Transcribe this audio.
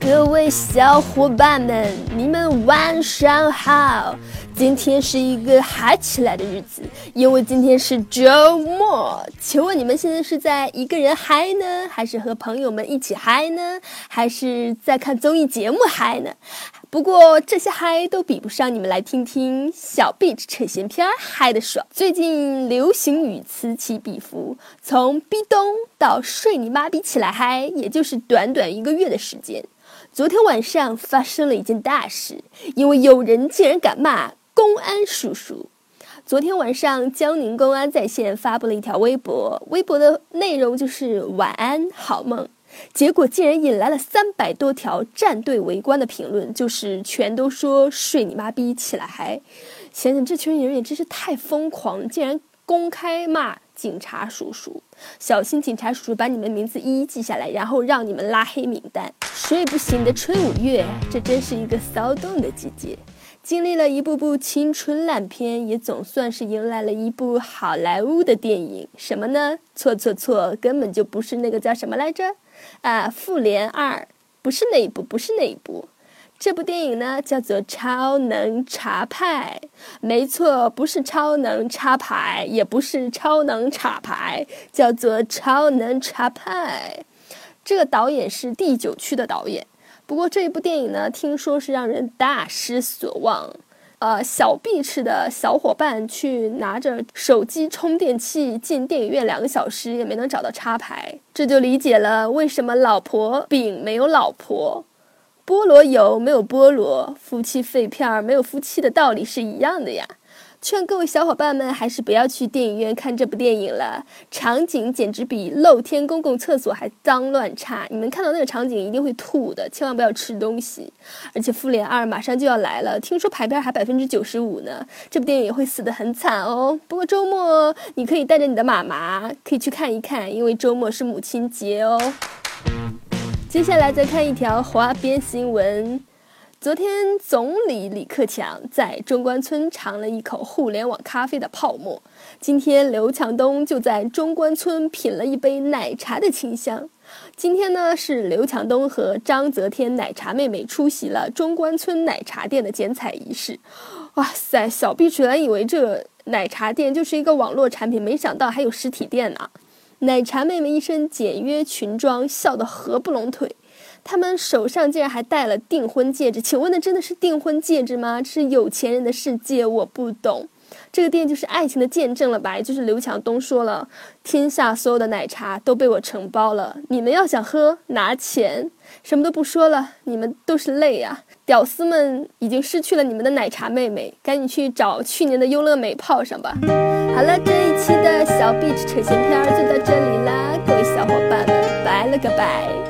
各位小伙伴们，你们晚上好！今天是一个嗨起来的日子，因为今天是周末。请问你们现在是在一个人嗨呢，还是和朋友们一起嗨呢，还是在看综艺节目嗨呢？不过这些嗨都比不上你们来听听小 B 扯闲篇嗨的爽。最近流行语此起彼伏，从逼咚到睡你妈逼起来嗨，也就是短短一个月的时间。昨天晚上发生了一件大事，因为有人竟然敢骂公安叔叔。昨天晚上，江宁公安在线发布了一条微博，微博的内容就是“晚安，好梦”。结果竟然引来了三百多条站队围观的评论，就是全都说“睡你妈逼，起来嗨”。想想这群人也真是太疯狂，竟然公开骂警察叔叔。小心警察叔叔把你们名字一一记下来，然后让你们拉黑名单。睡不醒的春五月，这真是一个骚动的季节。经历了一部部青春烂片，也总算是迎来了一部好莱坞的电影。什么呢？错错错，根本就不是那个叫什么来着？啊，《复联二》不是那一部，不是那一部。这部电影呢，叫做《超能查派》。没错，不是超能插牌，也不是超能插牌，叫做超能查派。这个导演是第九区的导演。不过这一部电影呢，听说是让人大失所望。呃，小 B 吃的小伙伴去拿着手机充电器进电影院两个小时，也没能找到插排，这就理解了为什么老婆饼没有老婆。菠萝油没有菠萝，夫妻肺片没有夫妻的道理是一样的呀。劝各位小伙伴们还是不要去电影院看这部电影了，场景简直比露天公共厕所还脏乱差。你们看到那个场景一定会吐的，千万不要吃东西。而且《复联二》马上就要来了，听说排片还百分之九十五呢，这部电影也会死得很惨哦。不过周末你可以带着你的妈妈可以去看一看，因为周末是母亲节哦。接下来再看一条花边新闻。昨天，总理李克强在中关村尝了一口互联网咖啡的泡沫。今天，刘强东就在中关村品了一杯奶茶的清香。今天呢，是刘强东和张泽天奶茶妹妹出席了中关村奶茶店的剪彩仪式。哇塞，小 B 原来以为这奶茶店就是一个网络产品，没想到还有实体店呢。奶茶妹妹一身简约裙装，笑得合不拢腿。他们手上竟然还戴了订婚戒指，请问那真的是订婚戒指吗？是有钱人的世界，我不懂。这个店就是爱情的见证了吧？也就是刘强东说了，天下所有的奶茶都被我承包了，你们要想喝，拿钱。什么都不说了，你们都是泪啊！屌丝们已经失去了你们的奶茶妹妹，赶紧去找去年的优乐美泡上吧。好了，这一期的小 B 扯闲篇就到这里啦，各位小伙伴们，拜了个拜。